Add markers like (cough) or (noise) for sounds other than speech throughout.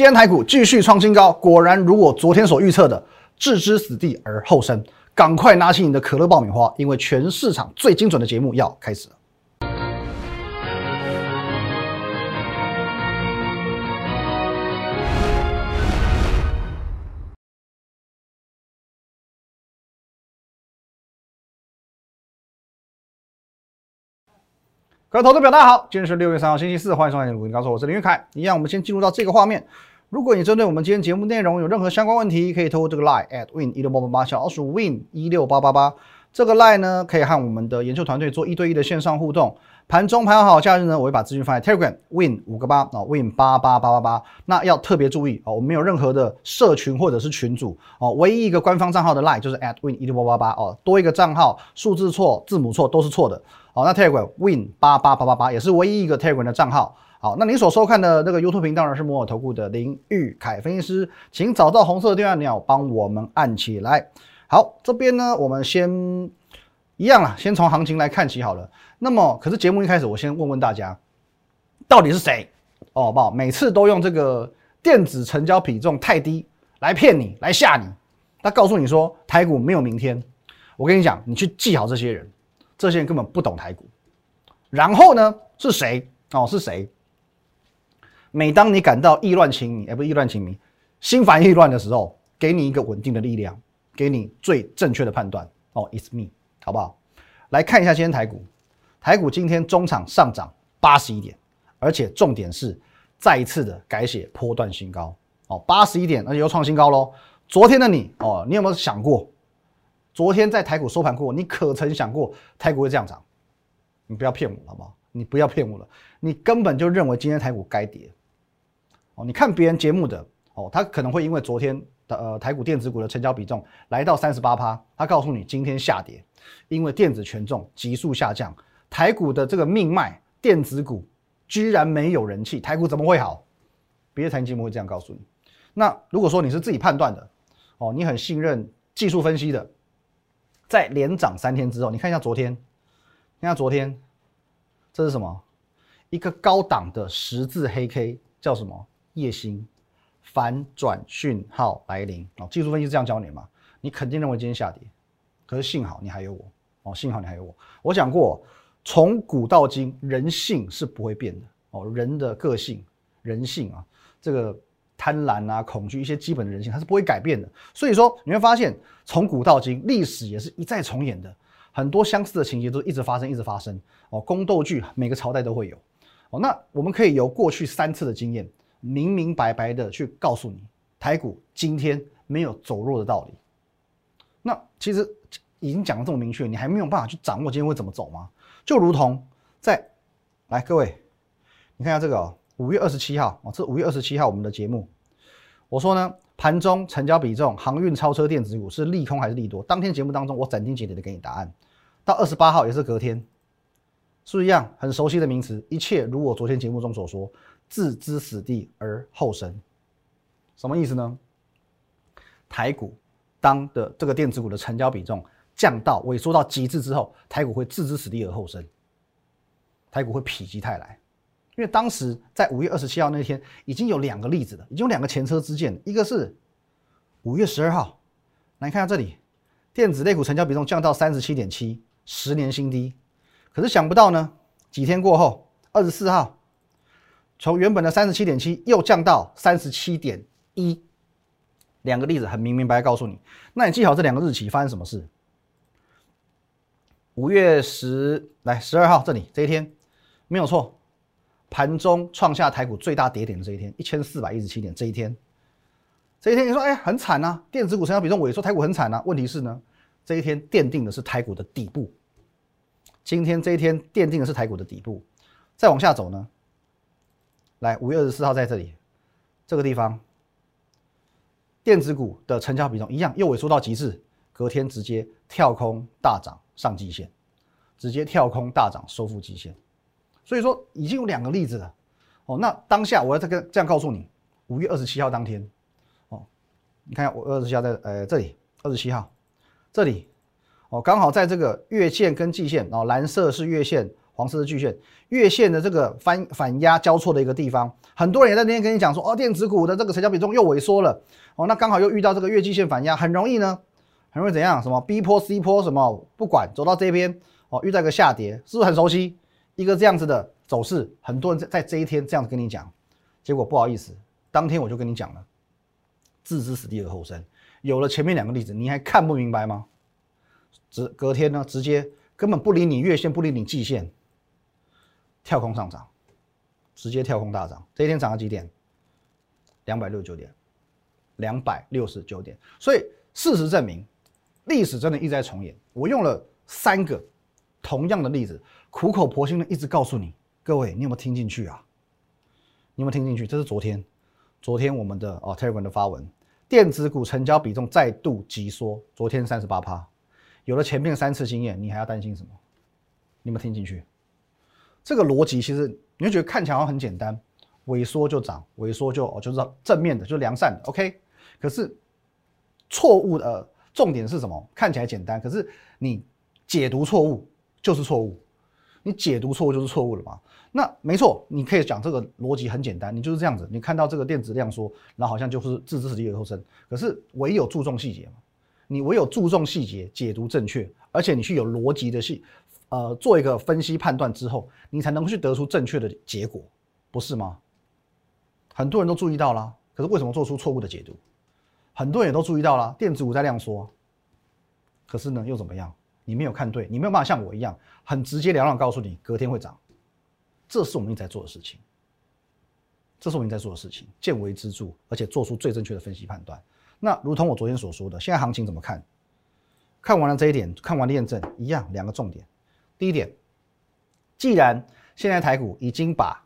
今天台股继续创新高，果然如我昨天所预测的，置之死地而后生。赶快拿起你的可乐爆米花，因为全市场最精准的节目要开始了。各位投资表，大家好，今天是六月三号，星期四，欢迎收看《股民高手》，我是林玉凯。一样，我们先进入到这个画面。如果你针对我们今天节目内容有任何相关问题，可以透过这个 line at win 一六八八八小老鼠 win 一六八八八这个 line 呢，可以和我们的研究团队做一对一的线上互动。盘中盘好，假日呢，我会把资讯放在 Telegram win 五个八啊 win 八八八八八。那要特别注意哦，我们没有任何的社群或者是群组哦，唯一一个官方账号的 line 就是 at win 一六八八八哦，多一个账号数字错字母错都是错的。好，那 Telegram Win 八八八八八也是唯一一个 Telegram 的账号。好，那您所收看的这个 YouTube 频道呢，是摩尔投顾的林玉凯分析师，请找到红色的订阅按钮，帮我们按起来。好，这边呢，我们先一样啊，先从行情来看起好了。那么，可是节目一开始，我先问问大家，到底是谁？哦，好不好？每次都用这个电子成交比重太低来骗你，来吓你。他告诉你说台股没有明天，我跟你讲，你去记好这些人。这些人根本不懂台股，然后呢是谁？哦，是谁？每当你感到意乱情迷，哎，不意乱情迷，心烦意乱的时候，给你一个稳定的力量，给你最正确的判断。哦，It's me，好不好？来看一下今天台股，台股今天中场上涨八十一点，而且重点是再一次的改写波段新高。哦，八十一点，而且又创新高喽。昨天的你，哦，你有没有想过？昨天在台股收盘过，你可曾想过台股会这样涨？你不要骗我，好不好？你不要骗我了，你根本就认为今天台股该跌。你看别人节目的哦，他可能会因为昨天的呃台股电子股的成交比重来到三十八趴，他告诉你今天下跌，因为电子权重急速下降，台股的这个命脉电子股居然没有人气，台股怎么会好？别的财经节目会这样告诉你。那如果说你是自己判断的，哦，你很信任技术分析的。在连涨三天之后，你看一下昨天，看下昨天，这是什么？一个高档的十字黑 K，叫什么？夜星反转讯号来临哦。技术分析是这样教你嘛？你肯定认为今天下跌，可是幸好你还有我哦，幸好你还有我。我讲过，从古到今，人性是不会变的哦，人的个性、人性啊，这个。贪婪啊，恐惧一些基本的人性，它是不会改变的。所以说，你会发现从古到今，历史也是一再重演的，很多相似的情节都一直发生，一直发生。哦，宫斗剧每个朝代都会有。哦，那我们可以由过去三次的经验，明明白白的去告诉你，台股今天没有走弱的道理。那其实已经讲的这么明确，你还没有办法去掌握今天会怎么走吗？就如同在来各位，你看一下这个。五月二十七号哦，这五月二十七号我们的节目，我说呢，盘中成交比重航运超车电子股是利空还是利多？当天节目当中我斩钉截铁的给你答案。到二十八号也是隔天，是不是一样很熟悉的名词？一切如我昨天节目中所说，置之死地而后生，什么意思呢？台股当的这个电子股的成交比重降到萎缩到极致之后，台股会置之死地而后生，台股会否极泰来。因为当时在五月二十七号那天已经有两个例子了，已经有两个前车之鉴。一个是五月十二号，来看下这里，电子类股成交比重降到三十七点七，十年新低。可是想不到呢，几天过后，二十四号，从原本的三十七点七又降到三十七点一。两个例子很明明白白告诉你，那你记好这两个日期发生什么事？五月十来十二号这里这一天没有错。盘中创下台股最大跌点的这一天，一千四百一十七点。这一天，这一天你说，哎，很惨呐，电子股成交比重萎缩，台股很惨呐。问题是呢，这一天奠定的是台股的底部。今天这一天奠定的是台股的底部，再往下走呢，来，五月二十四号在这里，这个地方，电子股的成交比重一样又萎缩到极致，隔天直接跳空大涨上季线，直接跳空大涨收复季线。所以说已经有两个例子了，哦，那当下我要再跟这样告诉你，五月二十七号当天，哦，你看我二十七号在呃这里，二十七号这里，哦，刚好在这个月线跟季线，哦，蓝色是月线，黄。色的巨线，月线的这个反反压交错的一个地方，很多人也在那天跟你讲说，哦，电子股的这个成交比重又萎缩了，哦，那刚好又遇到这个月季线反压，很容易呢，很容易怎样？什么 B 波 C 波什么不管，走到这边，哦，遇到一个下跌，是不是很熟悉？一个这样子的走势，很多人在在这一天这样子跟你讲，结果不好意思，当天我就跟你讲了，置之死地而后生。有了前面两个例子，你还看不明白吗？直隔天呢，直接根本不理你月线，不理你季线，跳空上涨，直接跳空大涨。这一天涨了几点？两百六十九点，两百六十九点。所以事实证明，历史真的一再重演。我用了三个同样的例子，苦口婆心的一直告诉你，各位，你有没有听进去啊？你有没有听进去？这是昨天，昨天我们的哦 Telegram 的发文。电子股成交比重再度急缩，昨天三十八趴，有了前面三次经验，你还要担心什么？你有没有听进去，这个逻辑其实你会觉得看起来好像很简单，萎缩就涨，萎缩就哦就是正面的，就良善的，OK。可是错误的重点是什么？看起来简单，可是你解读错误就是错误，你解读错误就是错误了嘛？那没错，你可以讲这个逻辑很简单，你就是这样子，你看到这个电子量缩，然后好像就是置之死地而后生。可是唯有注重细节嘛，你唯有注重细节，解读正确，而且你去有逻辑的细，呃，做一个分析判断之后，你才能去得出正确的结果，不是吗？很多人都注意到了，可是为什么做出错误的解读？很多人也都注意到了，电子股在量缩，可是呢又怎么样？你没有看对，你没有办法像我一样很直截了当告诉你隔天会涨。这是我们一直在做的事情，这是我们一直在做的事情，见微知著，而且做出最正确的分析判断。那如同我昨天所说的，现在行情怎么看？看完了这一点，看完了验证，一样两个重点。第一点，既然现在台股已经把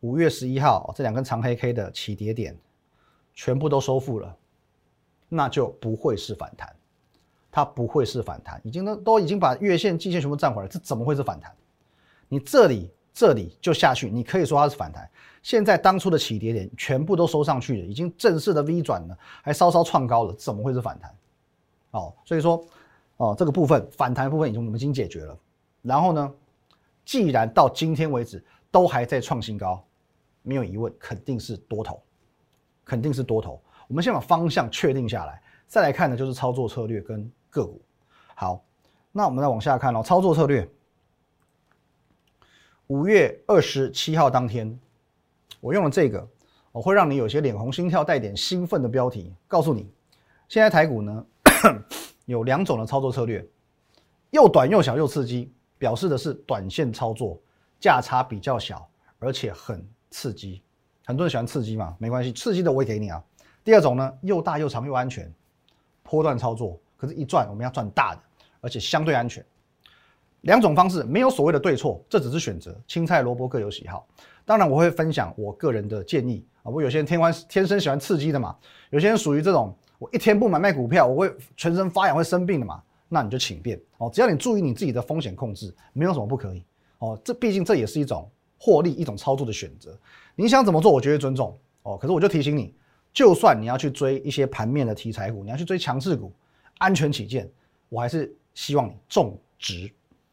五月十一号这两根长黑 K 的起跌点全部都收复了，那就不会是反弹，它不会是反弹，已经都都已经把月线、季线全部站回来，这怎么会是反弹？你这里？这里就下去，你可以说它是反弹。现在当初的起跌点全部都收上去了，已经正式的 V 转了，还稍稍创高了，怎么会是反弹？哦，所以说，哦，这个部分反弹部分已经我们已经解决了。然后呢，既然到今天为止都还在创新高，没有疑问，肯定是多头，肯定是多头。我们先把方向确定下来，再来看的就是操作策略跟个股。好，那我们再往下看哦，操作策略。五月二十七号当天，我用了这个，我会让你有些脸红心跳、带点兴奋的标题，告诉你，现在台股呢 (coughs) 有两种的操作策略，又短又小又刺激，表示的是短线操作，价差比较小，而且很刺激。很多人喜欢刺激嘛，没关系，刺激的我也给你啊。第二种呢，又大又长又安全，波段操作，可是一赚我们要赚大的，而且相对安全。两种方式没有所谓的对错，这只是选择，青菜萝卜各有喜好。当然，我会分享我个人的建议啊。我有些人天欢天生喜欢刺激的嘛，有些人属于这种我一天不买卖股票，我会全身发痒会生病的嘛。那你就请便哦，只要你注意你自己的风险控制，没有什么不可以哦。这毕竟这也是一种获利、一种操作的选择。你想怎么做，我绝对尊重哦。可是我就提醒你，就算你要去追一些盘面的题材股，你要去追强势股，安全起见，我还是希望你重值。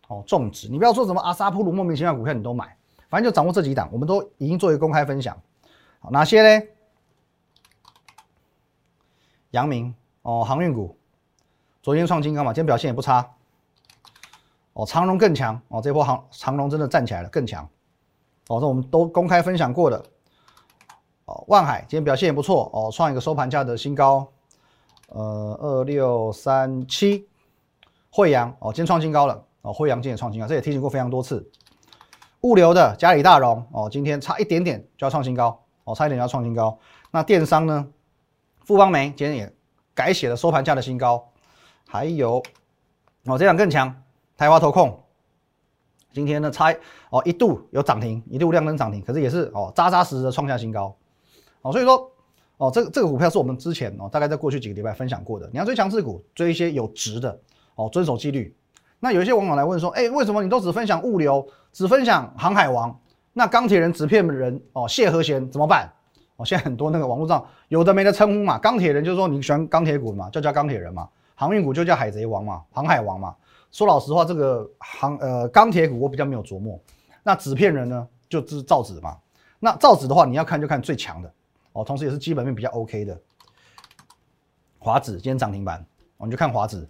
哦，种植，你不要说什么阿萨普鲁莫名其妙股票你都买，反正就掌握这几档，我们都已经做一个公开分享。好，哪些呢？阳明哦，航运股，昨天创新高嘛，今天表现也不差。哦，长荣更强哦，这波航长荣真的站起来了，更强。哦，这我们都公开分享过的。哦，万海今天表现也不错哦，创一个收盘价的新高。呃，二六三七，惠阳哦，今天创新高了。哦，惠阳今天创新高，这也提醒过非常多次。物流的嘉里大荣哦，今天差一点点就要创新高哦，差一点就要创新高。那电商呢？富邦煤今天也改写了收盘价的新高。还有哦，这样更强，台华投控今天呢差哦一度有涨停，一度亮灯涨停，可是也是哦扎扎实实的创下新高。哦，所以说哦，这个这个股票是我们之前哦大概在过去几个礼拜分享过的。你要追强势股，追一些有值的哦，遵守纪律。那有一些网友来问说，哎，为什么你都只分享物流，只分享航海王？那钢铁人、纸片人哦，谢和弦怎么办？哦，现在很多那个网络上有的没的称呼嘛，钢铁人就是说你喜欢钢铁股嘛，就叫钢铁人嘛。航运股就叫海贼王嘛，航海王嘛。说老实话，这个航呃钢铁股我比较没有琢磨。那纸片人呢，就是造纸嘛。那造纸的话，你要看就看最强的哦，同时也是基本面比较 OK 的。华子今天涨停板，我们就看华子，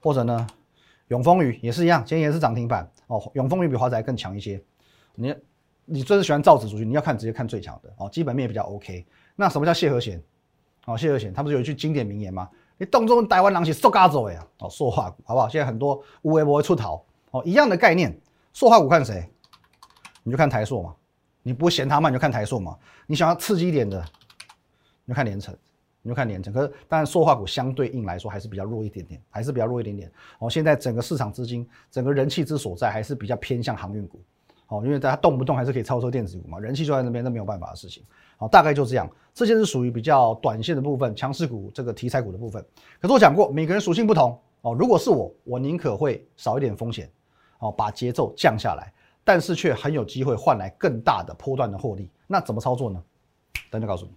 或者呢永丰宇也是一样，今天也是涨停板哦。永丰宇比华指还更强一些。你你最是喜欢造纸族群，你要看直接看最强的哦，基本面比较 OK。那什么叫谢和弦？哦，谢和弦他不是有一句经典名言吗？你动作台湾狼是塑嘎走呀！哦，塑化股好不好？现在很多无为不会出逃哦，一样的概念。塑化股看谁？你就看台塑嘛。你不会嫌它慢，你就看台塑嘛。你想要刺激一点的，你就看连城，你就看连城。可是当然塑化股相对应来说还是比较弱一点点，还是比较弱一点点。哦，现在整个市场资金、整个人气之所在还是比较偏向航运股。哦，因为大家动不动还是可以超车电子股嘛，人气就在那边，那没有办法的事情。好，大概就这样。这些是属于比较短线的部分，强势股这个题材股的部分。可是我讲过，每个人属性不同哦。如果是我，我宁可会少一点风险，哦，把节奏降下来，但是却很有机会换来更大的波段的获利。那怎么操作呢？等着告诉你。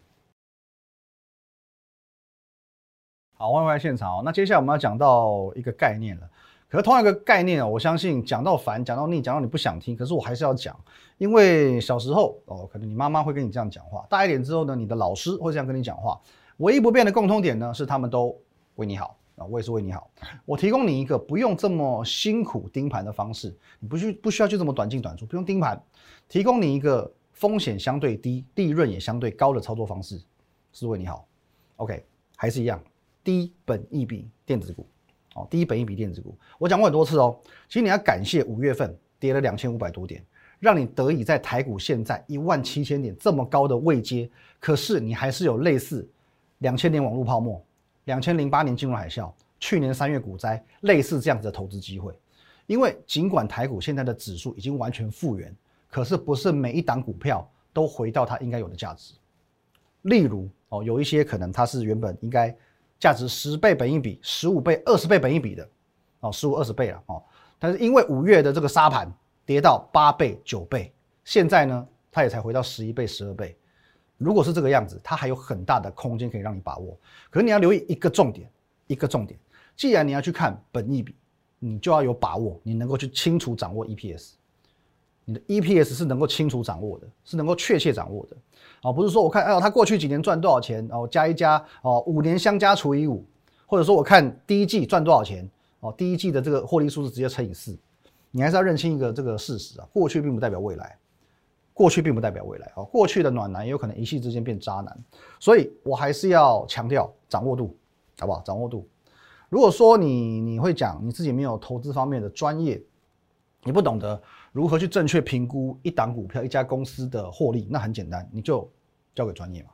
好，欢迎回来现场哦。那接下来我们要讲到一个概念了。可是同样一个概念啊，我相信讲到烦、讲到腻、讲到你不想听，可是我还是要讲，因为小时候哦，可能你妈妈会跟你这样讲话，大一点之后呢，你的老师会这样跟你讲话，唯一不变的共通点呢，是他们都为你好啊，我也是为你好，我提供你一个不用这么辛苦盯盘的方式，你不需不需要去这么短进短出，不用盯盘，提供你一个风险相对低、利润也相对高的操作方式，是为你好。OK，还是一样，低本一笔电子股。哦，第一本一笔电子股，我讲过很多次哦。其实你要感谢五月份跌了两千五百多点，让你得以在台股现在一万七千点这么高的位阶，可是你还是有类似两千年网络泡沫、两千零八年金融海啸、去年三月股灾类似这样子的投资机会。因为尽管台股现在的指数已经完全复原，可是不是每一档股票都回到它应该有的价值。例如哦，有一些可能它是原本应该。价值十倍本一比，十五倍、二十倍本一比的，哦，十五、二十倍了哦。但是因为五月的这个沙盘跌到八倍、九倍，现在呢，它也才回到十一倍、十二倍。如果是这个样子，它还有很大的空间可以让你把握。可是你要留意一个重点，一个重点。既然你要去看本一比，你就要有把握，你能够去清楚掌握 EPS。你的 EPS 是能够清楚掌握的，是能够确切掌握的，哦，不是说我看，哎呦，他过去几年赚多少钱，哦，加一加，哦，五年相加除以五，或者说我看第一季赚多少钱，哦，第一季的这个获利数字直接乘以四，你还是要认清一个这个事实啊，过去并不代表未来，过去并不代表未来，哦，过去的暖男也有可能一夕之间变渣男，所以我还是要强调掌握度，好不好？掌握度，如果说你你会讲你自己没有投资方面的专业，你不懂得。如何去正确评估一档股票、一家公司的获利？那很简单，你就交给专业嘛，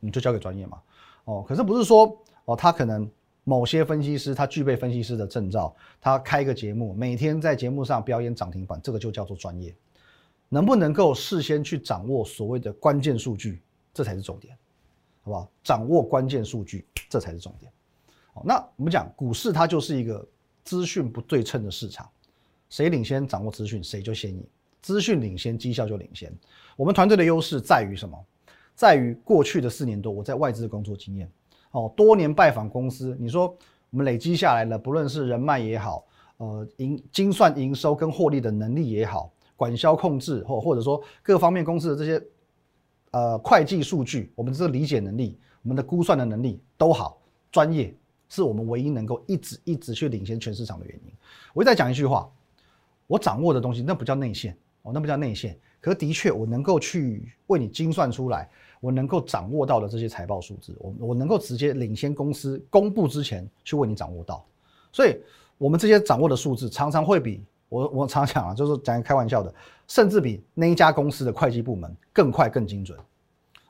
你就交给专业嘛。哦，可是不是说哦，他可能某些分析师他具备分析师的证照，他开个节目，每天在节目上表演涨停板，这个就叫做专业。能不能够事先去掌握所谓的关键数据，这才是重点，好不好？掌握关键数据，这才是重点。好，那我们讲股市，它就是一个资讯不对称的市场。谁领先掌握资讯，谁就先赢。资讯领先，绩效就领先。我们团队的优势在于什么？在于过去的四年多我在外资的工作经验，哦，多年拜访公司。你说我们累积下来了，不论是人脉也好，呃，营精算营收跟获利的能力也好，管销控制或或者说各方面公司的这些呃会计数据，我们这个理解能力，我们的估算的能力都好，专业是我们唯一能够一直一直去领先全市场的原因。我再讲一句话。我掌握的东西，那不叫内线哦，那不叫内线。可是的确，我能够去为你精算出来，我能够掌握到的这些财报数字，我我能够直接领先公司公布之前去为你掌握到。所以，我们这些掌握的数字，常常会比我我常讲啊，就是讲开玩笑的，甚至比那一家公司的会计部门更快更精准。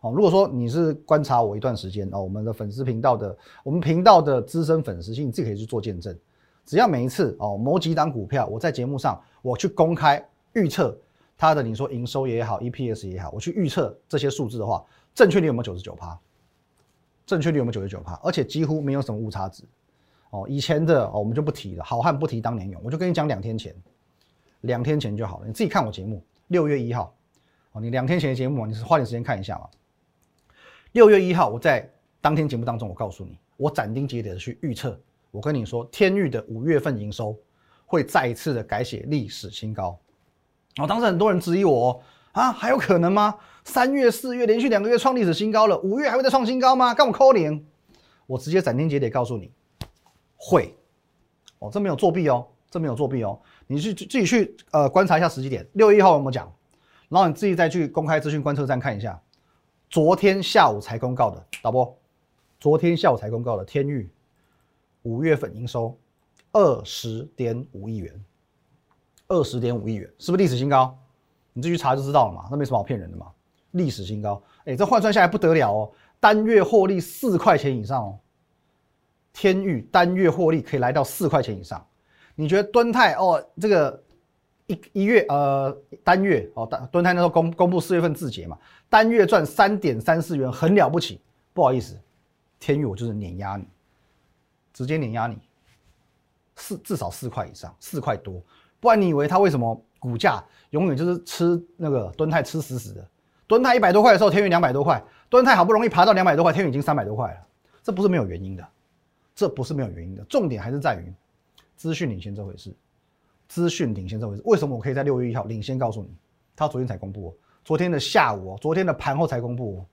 哦，如果说你是观察我一段时间哦，我们的粉丝频道的，我们频道的资深粉丝，其实你自己可以去做见证。只要每一次哦，某几档股票，我在节目上我去公开预测它的，你说营收也好，EPS 也好，我去预测这些数字的话，正确率有没有九十九趴？正确率有没有九十九趴？而且几乎没有什么误差值。哦，以前的哦，我们就不提了，好汉不提当年勇，我就跟你讲两天前，两天前就好了，你自己看我节目，六月一号，哦，你两天前的节目，你是花点时间看一下嘛。六月一号，我在当天节目当中，我告诉你，我斩钉截铁的去预测。我跟你说，天域的五月份营收会再一次的改写历史新高。哦，当时很多人质疑我啊，还有可能吗？三月、四月连续两个月创历史新高了，五月还会再创新高吗？干我扣零？我直接斩钉截铁告诉你，会。哦，这没有作弊哦，这没有作弊哦。你去自己去呃观察一下时机点，六月一号我们讲，然后你自己再去公开资讯观测站看一下，昨天下午才公告的，导播，昨天下午才公告的天域五月份营收二十点五亿元。二十点五亿元，是不是历史新高？你自己查就知道了嘛，那没什么好骗人的嘛。历史新高，哎，这换算下来不得了哦，单月获利四块钱以上哦。天域单月获利可以来到四块钱以上，你觉得敦泰哦，这个一一月呃单月哦，敦敦泰那时候公公布四月份字节嘛，单月赚三点三四元，很了不起。不好意思，天域我就是碾压你，直接碾压你，四至少四块以上，四块多。不然你以为它为什么股价永远就是吃那个蹲泰吃死死的？蹲泰一百多块的时候，天宇两百多块，蹲泰好不容易爬到两百多块，天宇已经三百多块了，这不是没有原因的，这不是没有原因的，重点还是在于资讯领先这回事，资讯领先这回事。为什么我可以在六月一号领先告诉你？他昨天才公布哦，昨天的下午哦，昨天的盘后才公布哦，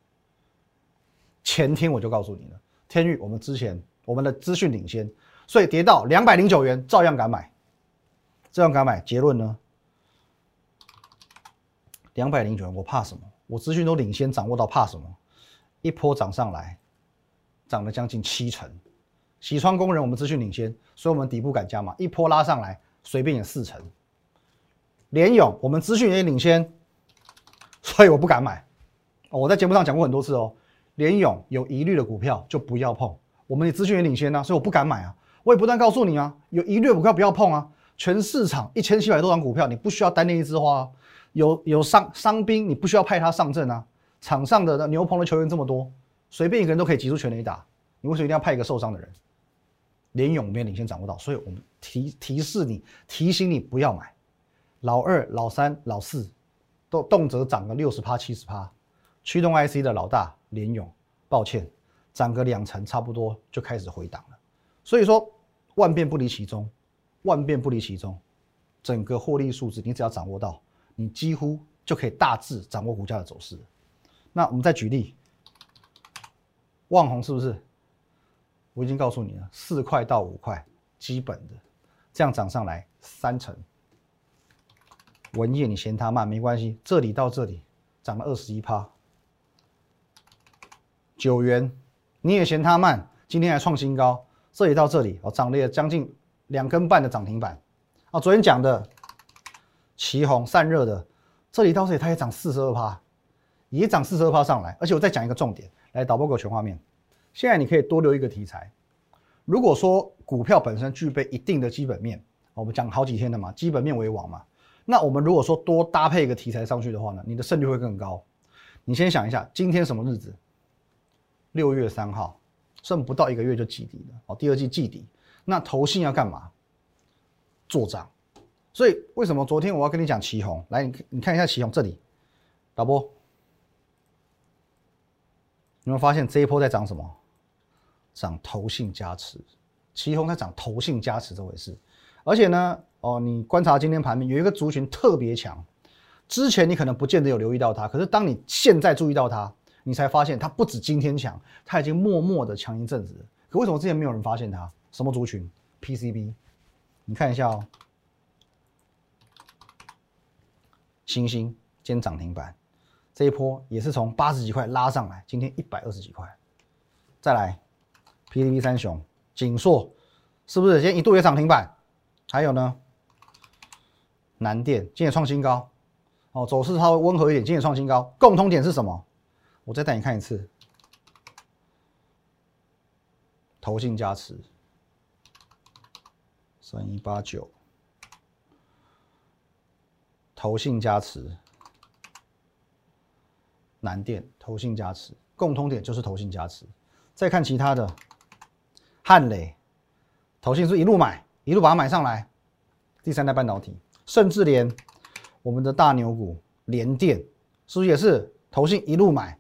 前天我就告诉你了，天宇我们之前我们的资讯领先，所以跌到两百零九元照样敢买。照样敢买？结论呢？两百零九元，我怕什么？我资讯都领先掌握到，怕什么？一波涨上来，涨了将近七成。喜川工人，我们资讯领先，所以我们底部敢加码。一波拉上来，随便也四成。联勇，我们资讯也领先，所以我不敢买。我在节目上讲过很多次哦，联勇有疑虑的股票就不要碰。我们的资讯也领先啊，所以我不敢买啊。我也不断告诉你啊，有一律股票不要碰啊。全市场一千七百多张股票，你不需要单练一枝花，有有伤伤兵，你不需要派他上阵啊。场上的牛棚的球员这么多，随便一个人都可以挤出全垒打，你为什么一定要派一个受伤的人？连勇没有领先掌握到，所以我们提提示你，提醒你不要买。老二、老三、老四都动辄涨个六十趴、七十趴，驱动 IC 的老大连勇，抱歉，涨个两成差不多就开始回档了。所以说，万变不离其宗。万变不离其宗，整个获利数字你只要掌握到，你几乎就可以大致掌握股价的走势。那我们再举例，旺红是不是？我已经告诉你了，四块到五块基本的，这样涨上来三成。文业你嫌它慢没关系，这里到这里涨了二十一趴。九元你也嫌它慢，今天还创新高，这里到这里哦涨了将近。两根半的涨停板啊！昨天讲的旗红散热的，这里到这里它也涨四十二趴，也涨四十二趴上来。而且我再讲一个重点，来导播给我全画面。现在你可以多留一个题材。如果说股票本身具备一定的基本面，我们讲好几天的嘛，基本面为王嘛。那我们如果说多搭配一个题材上去的话呢，你的胜率会更高。你先想一下，今天什么日子？六月三号，剩不到一个月就季底了哦，第二季季底。那投信要干嘛？做账，所以为什么昨天我要跟你讲旗红？来，你你看一下旗红这里，导播，有没有发现这一波在涨什么？涨投信加持，旗红在涨投信加持这回事。而且呢，哦，你观察今天盘面有一个族群特别强，之前你可能不见得有留意到它，可是当你现在注意到它，你才发现它不止今天强，它已经默默的强一阵子。可为什么之前没有人发现它？什么族群？PCB，你看一下哦。星星今天涨停板，这一波也是从八十几块拉上来，今天一百二十几块。再来，PCB 三雄，锦硕是不是今天一度也涨停板？还有呢，南电今天创新高，哦，走势稍微温和一点，今天创新高。共通点是什么？我再带你看一次，投信加持。三一八九，投信加持，南电投信加持，共通点就是投信加持。再看其他的，汉磊投信是一路买，一路把它买上来。第三代半导体，甚至连我们的大牛股联电，是不是也是投信一路买？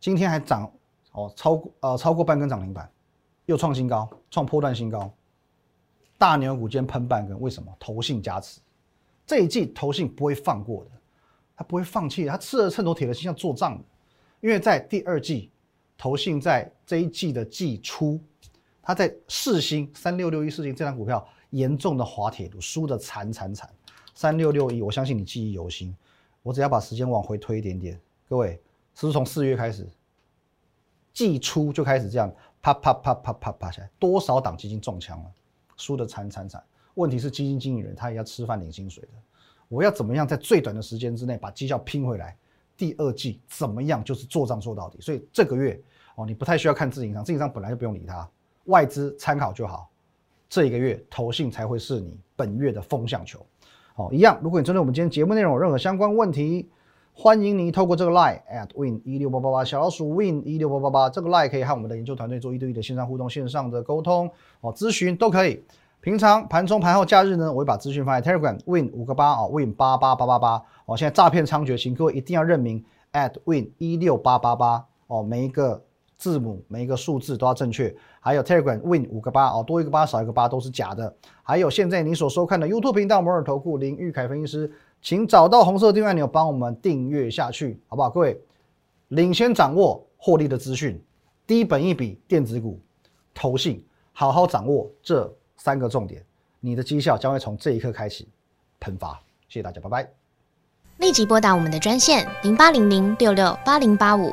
今天还涨哦，超过呃超过半根涨停板，又创新高，创破断新高。大牛股今天喷半根，为什么？投信加持，这一季投信不会放过的，他不会放弃，他吃了秤砣铁了心要做账的，因为在第二季，投信在这一季的季初，他在四星三六六一四星这张股票严重的滑铁卢，输的惨惨惨，三六六一，我相信你记忆犹新，我只要把时间往回推一点点，各位，是不是从四月开始，季初就开始这样啪啪啪啪啪啪起来，多少档基金中枪了？输的惨惨惨，问题是基金经理人他也要吃饭领薪水的，我要怎么样在最短的时间之内把绩效拼回来？第二季怎么样就是做账做到底，所以这个月哦，你不太需要看自营商，自营商本来就不用理他，外资参考就好。这一个月投信才会是你本月的风向球，哦，一样。如果你针对我们今天节目内容有任何相关问题，欢迎你透过这个 line at win 一六八八八小老鼠 win 一六八八八这个 line 可以和我们的研究团队做一对一的线上互动、线上的沟通哦，咨询都可以。平常盘中、盘后、假日呢，我会把资讯放在 Telegram win 五个八哦，win 八八八八八哦。现在诈骗猖獗，请各位一定要认明 at win 一六八八八哦，每一个字母、每一个数字都要正确。还有 Telegram win 五个八哦，多一个八少一个八都是假的。还有现在你所收看的 YouTube 频道摩尔投顾林玉凯分析师。请找到红色订阅按钮，帮我们订阅下去，好不好？各位，领先掌握获利的资讯，低本一笔电子股，投信，好好掌握这三个重点，你的绩效将会从这一刻开始喷发。谢谢大家，拜拜。立即拨打我们的专线零八零零六六八零八五